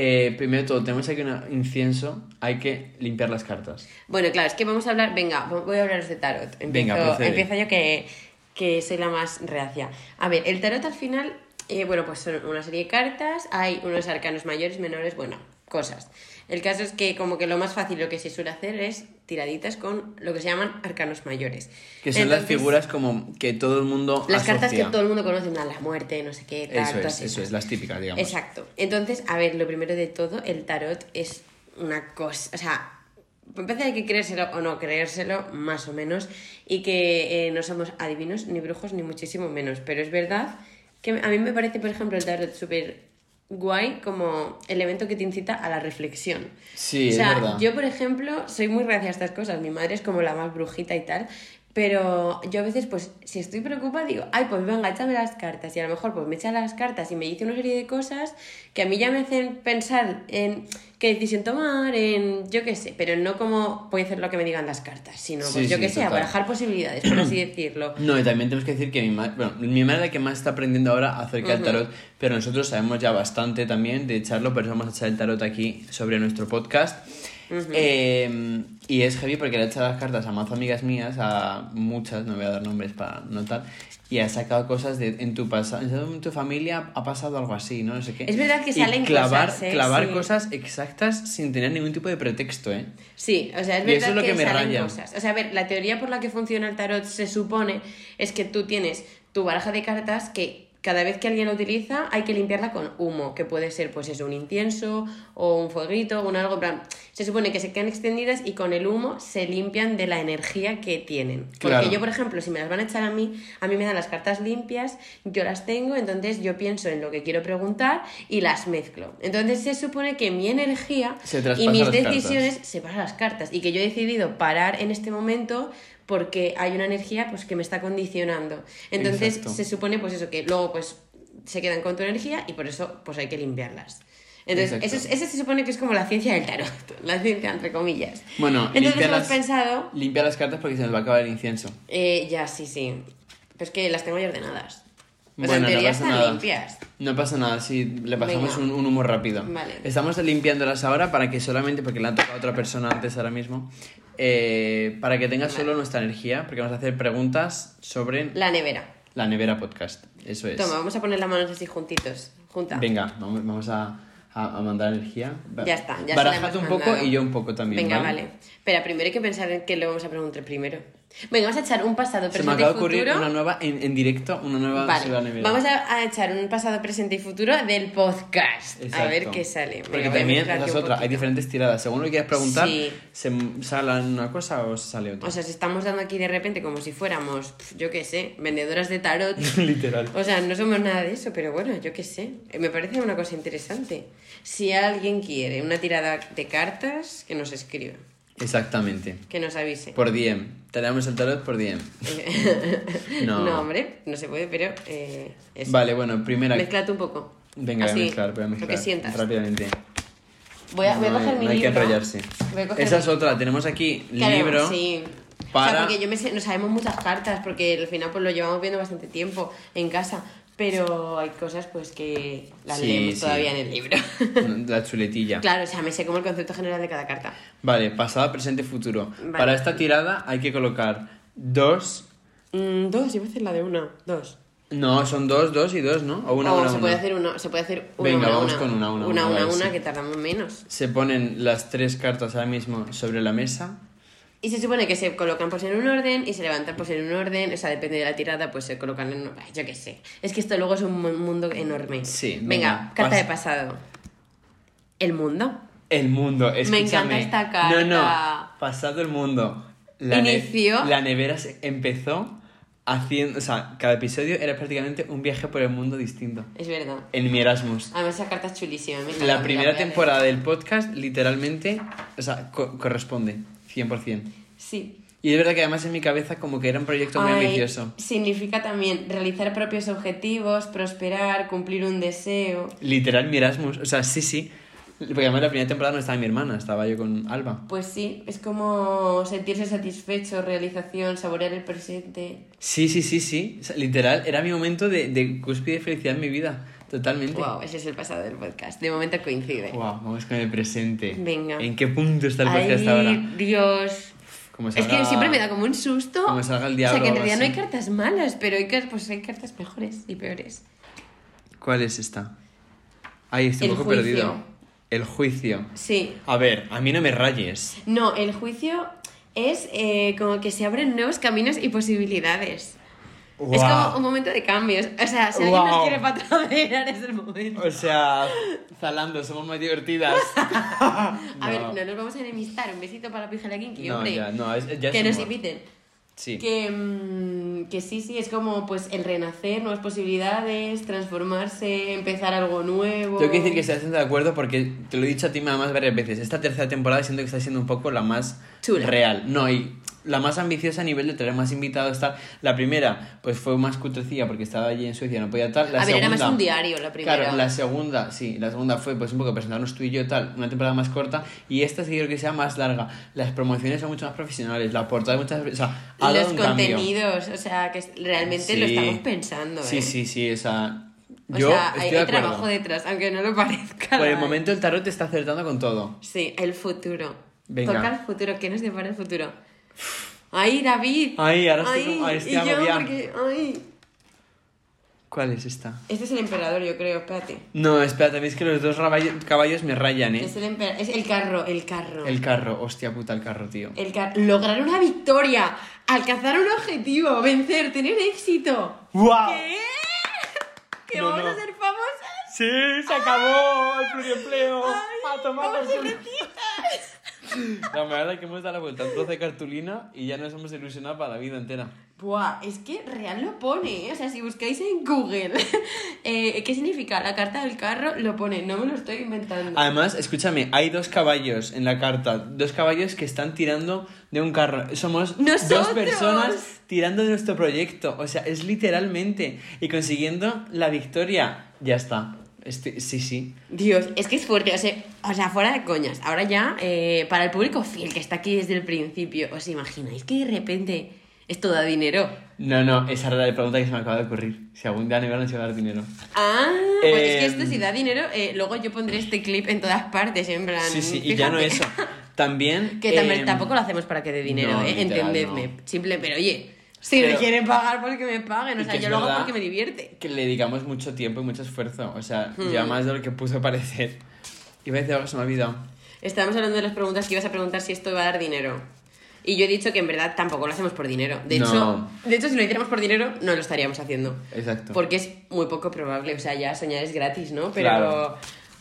Eh, primero de todo, tenemos aquí un incienso, hay que limpiar las cartas. Bueno, claro, es que vamos a hablar, venga, voy a hablaros de tarot. Empiezo, Venga, empiezo yo que, que soy la más reacia. A ver, el tarot al final, eh, bueno, pues son una serie de cartas, hay unos arcanos mayores, menores, bueno, cosas. El caso es que como que lo más fácil lo que se suele hacer es tiraditas con lo que se llaman arcanos mayores. Que son las figuras como que todo el mundo Las cartas que todo el mundo conoce, una, la muerte, no sé qué, tal, Eso es, eso esas. es, las típicas, digamos. Exacto. Entonces, a ver, lo primero de todo, el tarot es una cosa, o sea, empezar hay que creérselo o no creérselo, más o menos, y que eh, no somos adivinos, ni brujos, ni muchísimo menos, pero es verdad que a mí me parece, por ejemplo, el tarot súper guay como elemento que te incita a la reflexión. Sí, o sea, es verdad. yo, por ejemplo, soy muy reacia a estas cosas. Mi madre es como la más brujita y tal. Pero yo a veces, pues, si estoy preocupada, digo, ay, pues venga, échame las cartas. Y a lo mejor, pues, me echa las cartas y me dice una serie de cosas que a mí ya me hacen pensar en qué decisión tomar, en yo qué sé, pero no como a hacer lo que me digan las cartas, sino, pues, Sí, yo sí, qué sé, barajar posibilidades, por así decirlo. No, y también tenemos que decir que mi madre, bueno, mi madre es la que más está aprendiendo ahora acerca del tarot, pero nosotros sabemos ya bastante también de echarlo, por eso vamos a echar el tarot aquí sobre nuestro podcast. Eh, y es heavy porque le he echado las cartas a más amigas mías, a muchas, no voy a dar nombres para notar, y ha sacado cosas de en tu pasado, en tu familia ha pasado algo así, ¿no? No sé qué. Es verdad que Y salen clavar, cosas, ¿eh? Clavar Sí. cosas exactas sin tener ningún tipo de pretexto, ¿eh? Sí, o sea, es Y verdad eso es lo que me salen raya. cosas. O sea, a ver, la teoría por la que funciona el tarot se supone es que tú tienes tu baraja de cartas que cada vez que alguien la utiliza hay que limpiarla con humo, que puede ser pues eso, un incienso o un fueguito o un algo, se supone que se quedan extendidas y con el humo se limpian de la energía que tienen. Porque Claro. yo, por ejemplo, si me las van a echar a mí, a mí me dan las cartas limpias, yo las tengo, entonces yo pienso en lo que quiero preguntar y las mezclo. Entonces se supone que mi energía y mis cartas. decisiones se pasan las cartas y que yo he decidido parar en este momento porque hay una energía pues que me está condicionando. Entonces Exacto. se supone pues eso que luego pues se quedan con tu energía y por eso pues hay que limpiarlas. Entonces, eso, es- eso se supone que es como la ciencia del tarot, la ciencia entre comillas. Bueno, Entonces limpia hemos las- pensado, Limpia las cartas porque se nos va a acabar el incienso. eh, ya sí, sí, pero es que las tengo ya ordenadas. O sea, Bueno, en no pasa están nada. limpias. No pasa nada, sí, le pasamos un, un humo rápido. Vale. Estamos limpiándolas ahora para que solamente, porque le han tocado a otra persona antes ahora mismo, eh, para que tenga solo nuestra energía, porque vamos a hacer preguntas sobre La nevera. la nevera podcast. Eso es. Toma, vamos a poner las manos así juntitos. Junta. Venga, vamos, vamos a, a- a mandar energía. Ya está, ya hemos un poco y yo un poco también. Venga, ¿vale? vale. Espera, primero hay que pensar en qué le vamos a preguntar primero. Venga, vamos a echar un pasado, Se me presente acaba y de ocurrir futuro. una nueva en, en directo, una nueva Vale, vamos a, a echar un pasado, presente y futuro del podcast. A Exacto. ver qué sale. Porque Venga, a también es otra, hay diferentes tiradas. Según lo que quieras preguntar, Sí. ¿se sale una cosa o se sale otra? O sea, si estamos dando aquí de repente como si fuéramos, yo qué sé, vendedoras de tarot. Literal. O sea, no somos nada de eso, pero bueno, yo qué sé. Eh, Me parece una cosa interesante. Si alguien quiere una tirada de cartas, que nos escriba, Exactamente. que nos avise. Por DM. Te damos el tarot por DM. No. No, hombre, no se puede, pero eh, eso. Vale, bueno, primera. Mezclate un poco. Venga, voy a Así, mezclar, voy a mezclar. Lo que sientas. Rápidamente. Voy a, voy a No coger hay- mi no hay que libro. enrollarse. Voy a coger Esa mi- es otra. Tenemos aquí Claro, libro. Sí. para- O sea, porque yo me sé, no sabemos muchas cartas, porque al final pues lo llevamos viendo bastante tiempo en casa. Pero hay cosas pues que las Sí, leemos sí. todavía en el libro. La chuletilla. claro, o sea, me sé como el concepto general de cada carta. Vale, pasado, presente, futuro. Vale. Para esta tirada hay que colocar dos. Mm, dos, iba a hacer la de una. Dos. No, son dos, dos y dos, ¿no? O una, o una, se una. puede hacer uno, se puede hacer una, Venga, una, vamos con una, una, una, una, una, una, que tardamos menos. Se ponen las tres cartas ahora mismo sobre la mesa. Y se supone que se colocan pues en un orden y se levantan pues en un orden, o sea, depende de la tirada, pues se colocan en un... Ay, yo qué sé. Es que esto luego es un mu- mundo enorme. Sí, Venga, venga, carta pas- de pasado. El mundo. El mundo, escúchame. encanta esta No, carta. no, pasado el mundo. ne- Inició- la nevera se empezó haciendo, o sea, cada episodio era prácticamente un viaje por el mundo distinto. Es verdad. En mi Erasmus. Además esa carta es chulísima. me La me primera temporada del podcast literalmente, o sea, co- corresponde, 100%. Sí. Y es verdad que además en mi cabeza como que era un proyecto muy Ay, ambicioso. Significa también realizar propios objetivos, prosperar, cumplir un deseo. Literal mi Erasmus, o sea, sí, sí. Porque además la primera temporada no estaba mi hermana, estaba yo con Alba. Pues sí, es como sentirse satisfecho, realización, saborear el presente. Sí, sí, sí, sí. O sea, literal, era mi momento de, de cúspide de felicidad en mi vida. Totalmente. Wow, ese es el pasado del podcast. De momento coincide. Wow, vamos con el presente. Venga. ¿En qué punto está el podcast Ay, ahora? Dios. Como Es que salga- siempre me da como un susto. como salga el o diablo sea, que en o realidad no hay cartas malas, pero hay, pues hay cartas mejores y peores. ¿Cuál es esta? Ay, estoy El un poco juicio. perdido. El juicio. Sí. A ver, a mí no me rayes. No, el juicio es eh, como que se abren nuevos caminos y posibilidades. Es Guau. como un momento de cambios. O sea, si alguien nos quiere patrocinar es el momento. O sea, Zalando, somos más divertidas. A ver, No. no nos vamos a enemistar. Un besito para Pijala Kinky, No, hombre. ya, no, es- ya es que nos inviten. Sí. Que, mm, que sí, sí, es como pues el renacer, nuevas posibilidades, transformarse, empezar algo nuevo. Tengo que decir que estoy bastante de acuerdo porque te lo he dicho a ti más varias veces. Esta tercera temporada siento que está siendo un poco la más Chula. real. No, y la más ambiciosa a nivel de traer más invitados. Tal. La primera, pues fue más cutrecilla porque estaba allí en Suecia, no podía tal. La a ver, era segunda, más un diario la primera. Claro, la segunda, sí, la segunda fue pues un poco presentarnos tú y yo tal, una temporada más corta y esta sí creo que sea más larga. Las promociones son mucho más profesionales, la portada muchas o sea, ha Los un cambio. contenidos, o sea, que realmente lo Sí. estamos pensando. Sí, ¿eh? sí, sí, o sea, O yo sea, hay, de trabajo detrás, aunque no lo parezca. Por el momento el tarot te está acertando con todo. Sí, el futuro. Venga. Toca el futuro. ¿Qué nos depara el futuro? ¡Ay, David! Ay, ahora estoy Ay, como- ay, estoy y yo, agobiada. porque... ¡Ay! ¿Cuál es esta? Este es el emperador, yo creo, espérate. No, espérate, es que los dos caballos me rayan, ¿eh? Es el, emper- es el carro, el carro. El carro, hostia puta, el carro, tío. El car- Lograr una victoria, alcanzar un objetivo, vencer, tener éxito. ¡Guau! ¿Qué? ¿Que No, vamos no. a ser famosas? ¡Sí! ¡Se acabó el pluriempleo! Ay, ¡A tomar ¿cómo La verdad es que hemos dado la vuelta trozo de cartulina y ya nos hemos ilusionado para la vida entera. Buah, es que real lo pone, ¿eh? O sea, si buscáis en Google eh, qué significa la carta del carro, lo pone, no me lo estoy inventando. Además, escúchame, hay dos caballos en la carta. Dos caballos que están tirando de un carro. Somos dos personas tirando de nuestro proyecto. O sea, es literalmente. Y consiguiendo la victoria. Ya está. Este- sí, sí. Dios, es que es fuerte, o sea, o sea fuera de coñas. Ahora ya, eh, para el público fiel que está aquí desde el principio, ¿os imagináis que de repente esto da dinero? No, no, esa era la pregunta que se me acaba de ocurrir. Si algún día me van a llevar dinero. Ah, pues es que Eh, esto si da dinero, eh, luego yo pondré este clip en todas partes, en plan... Sí, sí, y ya no fíjate. eso. También. Que también, em, tampoco lo hacemos para que dé dinero, no, ¿eh? Entendedme. no. Simple, pero oye, si Pero- me quieren pagar, porque me paguen. O sea, yo lo hago porque me divierte. Que le dedicamos mucho tiempo y mucho esfuerzo. O sea, Hmm. ya más de lo que puso parecer. Iba a decir algo que se me ha olvidado. Estábamos hablando de las preguntas que ibas a preguntar si esto iba a dar dinero. Y yo he dicho que en verdad tampoco lo hacemos por dinero. De, No. hecho, de hecho, si lo hiciéramos por dinero, no lo estaríamos haciendo. Exacto. Porque es muy poco probable. O sea, ya soñar es gratis, ¿no? Pero. Claro.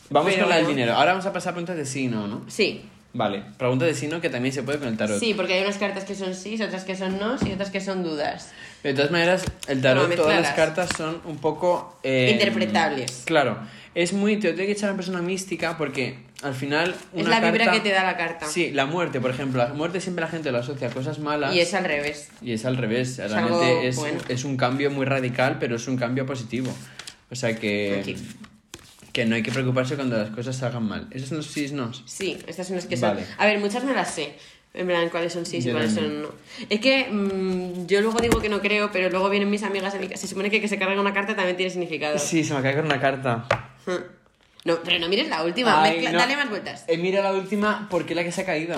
Vamos pero con la del dinero. Ahora vamos a pasar a preguntas de sí y no, ¿no? Sí, Vale, preguntas de sí no que también se puede con el tarot. sí, porque hay unas cartas que son sí, otras que son no y otras que son dudas. De todas maneras, el tarot, No, todas las cartas son un poco... eh, Interpretables. Claro. Es muy... Te lo tiene que echar a una persona mística porque al final... es la vibra carta- que te da la carta. Sí, la muerte, por ejemplo. La muerte siempre la gente lo asocia a cosas malas. Y es al revés. Y es al revés. algo Realmente es, bueno. es un cambio muy radical, pero es un cambio positivo. O sea que... Aquí. Que no hay que preocuparse cuando las cosas salgan mal. Esos son los sí nos. Sí, estas son las que son. Vale. A ver, muchas me las sé. En plan, cuáles son sí y cuáles también. son no. Es que mm, yo luego digo que no creo, pero luego vienen mis amigas a mi casa. Se supone que que se carga una carta también tiene significado. Sí, se me cae con una carta. No, pero no mires la última. Ay, mezcla- no. Dale más vueltas. Eh, mira la última porque es la que se ha caído.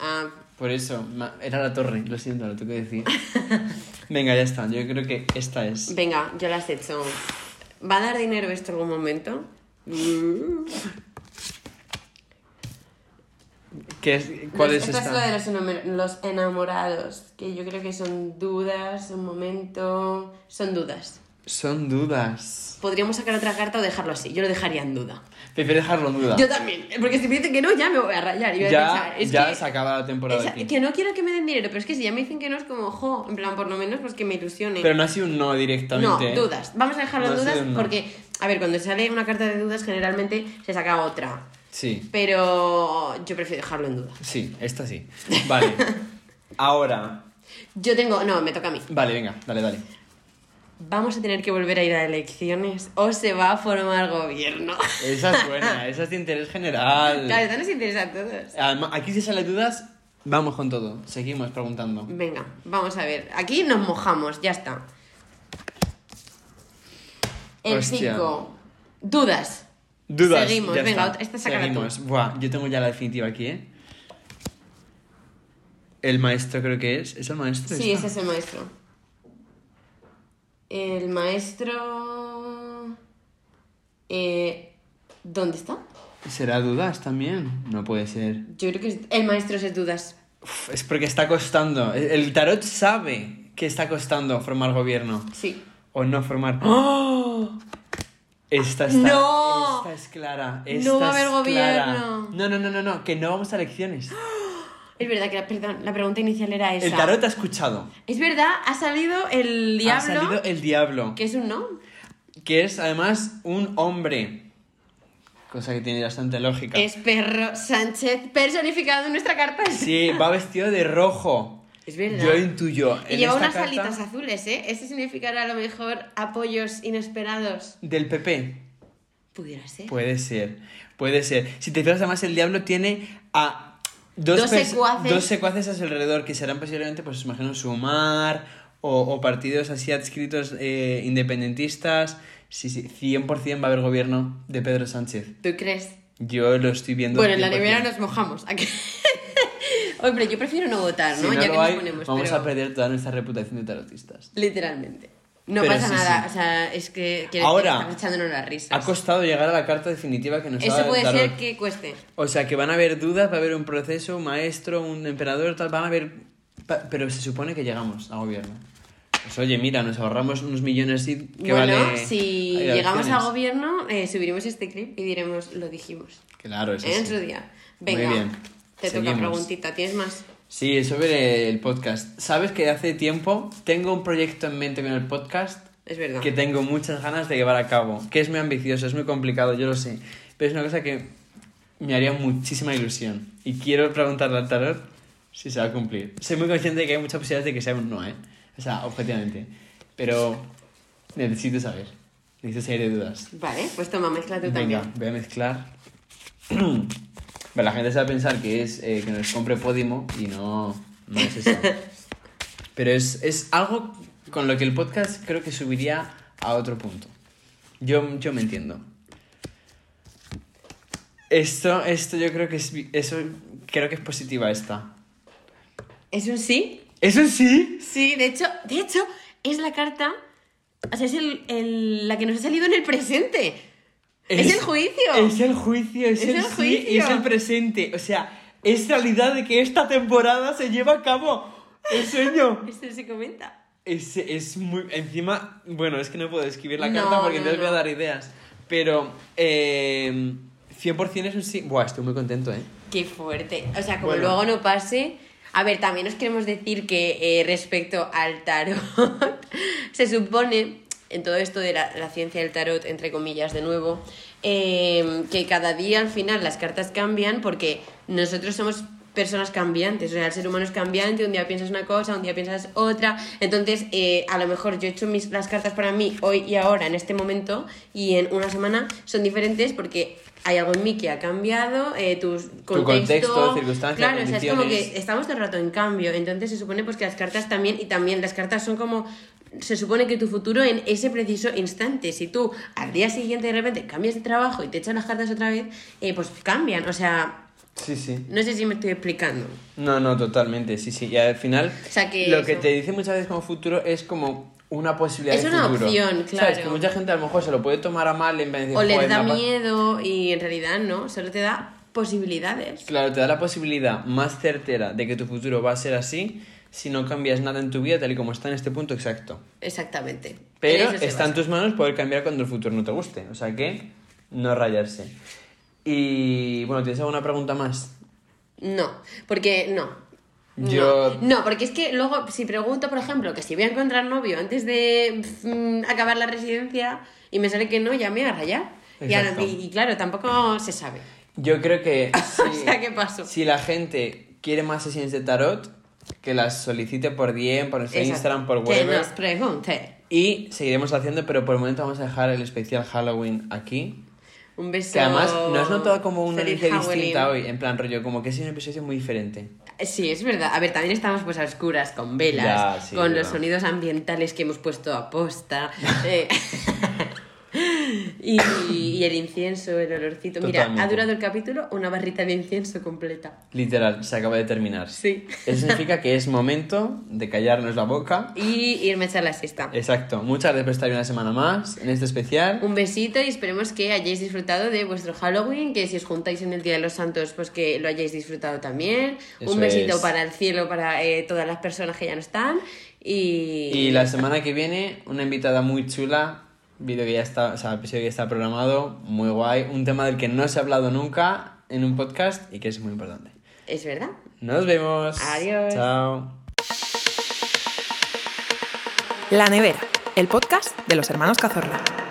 Ah, Por eso, era la torre, lo siento, lo tengo que decir. Venga, ya está, yo creo que esta es. venga, yo las he hecho. ¿Va a dar dinero esto en algún momento? Mm. ¿Qué es, ¿Cuál es esta? esta? es la de los, enamor- los enamorados, que yo creo que son dudas, un momento... Son dudas. Son dudas. Podríamos sacar otra carta o dejarlo así. Yo lo dejaría en duda. Prefiero dejarlo en duda. Yo también, porque si me dicen que no, ya me voy a rayar. y voy a ya pensar, es ya que, se acaba la temporada aquí. que no quiero que me den dinero, pero es que si ya me dicen que no, es como, jo, en plan, por lo menos, pues que me ilusione. Pero no ha sido un no no, directamente. ¿eh? dudas. Vamos a dejarlo No en dudas no. porque, a ver, cuando sale una carta de dudas, generalmente se saca otra. Sí, Pero yo prefiero dejarlo en duda. sí, esta sí. Vale. Ahora. Yo tengo, no, me toca a mí. Vale, venga, dale, dale. ¿Vamos a tener que volver a ir a elecciones o se va a formar gobierno? Esa es buena, esa es de interés general. Claro, esto nos interesa a todos. Además, aquí si sale dudas, vamos con todo. Seguimos preguntando. Venga, vamos a ver. Aquí nos mojamos, ya está. El Hostia. 5. Dudas. Dudas. Seguimos, ya venga, está. esta tú. Seguimos. Buah, yo tengo ya la definitiva aquí, ¿eh? El maestro creo que es. ¿Es el maestro? Sí, ese es el maestro. El maestro... Eh, ¿Dónde está? ¿Será dudas también? No puede ser. Yo creo que es- el maestro es dudas. Uf, es porque está costando. El tarot sabe que está costando formar gobierno. Sí. O no formar. ¡Oh! Esta está, ¡No! esta es clara. No va a haber gobierno. No, no, no, no, no, que no vamos a elecciones. Es verdad que, la, perdón, la pregunta inicial era esa. El tarot ha escuchado. Es verdad, ha salido el diablo, Ha salido el diablo. que es un no. Que es además un hombre. Cosa que tiene bastante lógica. Es Perro Sánchez personificado en nuestra carta. Sí, va vestido de rojo. Es verdad. Yo intuyo. Y en lleva esta unas carta alitas azules, ¿eh? Ese significará a lo mejor apoyos inesperados. Del PP. Pudiera ser. Puede ser, puede ser. Si te fijas, además el diablo tiene a dos, Dos secuaces. dos secuaces a su alrededor que serán posiblemente, pues imagino, Sumar o, o partidos así adscritos eh, independentistas. Sí, sí, 100% va a haber gobierno de Pedro Sánchez. ¿Tú crees? Yo lo estoy viendo. Bueno, en la 100%. nevera nos mojamos. ¿a qué? Hombre, yo prefiero no votar, Si ¿no? no ya lo que hay, nos ponemos. vamos pero- a perder toda nuestra reputación de tarotistas. Literalmente. No Pero pasa sí, nada, sí. o sea, es que, que Ahora, echándonos las risas. Ha costado llegar a la carta definitiva que nos ha Eso el puede tarot. ser que cueste. O sea, que van a haber dudas, va a haber un proceso, un maestro, un emperador, tal, van a haber... Pero se supone que llegamos a gobierno. Pues oye, mira, nos ahorramos unos millones y que bueno, vale... si llegamos a gobierno, eh, subiremos este clip y diremos, lo dijimos. Claro, eso en sí. su día. Muy Venga, bien. Te toca preguntita. ¿Tienes más? Sí, sobre el podcast. ¿Sabes que hace tiempo tengo un proyecto en mente con el podcast Es verdad. que tengo muchas ganas de llevar a cabo? Que es muy ambicioso, es muy complicado, yo lo sé. Pero es una cosa que me haría muchísima ilusión. Y quiero preguntarle al tarot si se va a cumplir. Soy muy consciente de que hay muchas posibilidades de que sea un no, ¿eh? O sea, objetivamente. Pero necesito saber. Necesito salir de dudas. Vale, pues toma, mezcla tú Venga, también. voy a mezclar. Pero la gente se va a pensar que es eh, que nos compre Podimo y no, no es eso. Pero es, es algo con lo que el podcast creo que subiría a otro punto. Yo, yo me entiendo. Esto, esto yo creo que es... Eso creo que es positiva esta. ¿Es un sí? ¿Eso sí? Sí, de hecho, de hecho, es la carta. O sea, es el, el- la que nos ha salido en el presente. Es, el juicio. Es el juicio, es, Es el, el sí, juicio. es el presente. O sea, es realidad de que esta temporada se lleva a cabo el sueño. Esto se comenta. Es, es muy... Encima, bueno, es que no puedo escribir la No, carta porque no, entonces voy a no. dar ideas. Pero, eh, 100% es un sí. Buah, estoy muy contento, ¿eh? Qué fuerte. O sea, como Bueno. luego no pase. A ver, también os queremos decir que eh, respecto al tarot, se supone, en todo esto de la, ciencia del tarot, entre comillas, de nuevo, eh, que cada día al final las cartas cambian porque nosotros somos personas cambiantes, o sea, el ser humano es cambiante, un día piensas una cosa, un día piensas otra, entonces eh, a lo mejor yo he hecho mis, las cartas para mí hoy y ahora, en este momento, y en una semana son diferentes porque hay algo en mí que ha cambiado, eh, tus contexto, contexto, circunstancias, claro, o sea, es como que estamos todo el rato en cambio, entonces se supone pues que las cartas también, y también las cartas son como, se supone que tu futuro en ese preciso instante, si tú al día siguiente de repente cambias de trabajo y te echan las cartas otra vez, eh, pues cambian, o sea, Sí, sí. no sé si me estoy explicando. No, no, totalmente, sí, sí. Y al final, O sea que lo que te dice muchas veces como futuro es como una posibilidad Es de una futuro. opción, ¿Sabes? claro. Que mucha gente a lo mejor se lo puede tomar a mal en vez de decir, O les "Joder, da me ha pa-". miedo y en realidad no, solo te da posibilidades. Claro, te da la posibilidad más certera de que tu futuro va a ser así si no cambias nada en tu vida tal y como está en este punto exacto. Exactamente. Pero está en tus manos poder cambiar cuando el futuro no te guste. O sea que no rayarse. Y bueno, ¿tienes alguna pregunta más? No, porque no. No. Yo- No, porque es que luego, si pregunto, por ejemplo, que si voy a encontrar novio antes de mm, acabar la residencia y me sale que no, ya me voy a rayar. Y, ahora- Exacto. y- y claro, tampoco se sabe. Yo creo que O sea, ¿qué pasó? si la gente quiere más sesiones de tarot, que las solicite por DM, por nuestro. Instagram, por Que whatever. nos pregunte. Y seguiremos haciendo, pero por el momento vamos a dejar el especial Halloween aquí. Un beso. Que además no has notado como una energía distinta hoy, en plan rollo, como que es un episodio muy diferente. Sí, es verdad. A ver, también estamos pues a oscuras, con velas, Ya, sí, con los sonidos ambientales que hemos puesto a posta. eh, Y, y el incienso, el olorcito. Mira, ha Totalmente. durado el capítulo una barrita de incienso completa. Literal, se acaba de terminar. Sí. Eso significa que es momento de callarnos la boca. Y irme a echar la siesta. Exacto. Muchas gracias por estar una semana más en este especial. Un besito y esperemos que hayáis disfrutado de vuestro Halloween, que si os juntáis en el Día de los Santos, pues que lo hayáis disfrutado también. Eso Un besito es. para el cielo, para eh, todas las personas que ya no están. Y, Y la semana que viene, una invitada muy chula. Vídeo que ya está, o sea, episodio que ya está programado, muy guay. Un tema del que no se ha hablado nunca en un podcast y que es muy importante. Es verdad. Nos vemos. Adiós. Chao. La Nevera, el podcast de los hermanos Cazorla.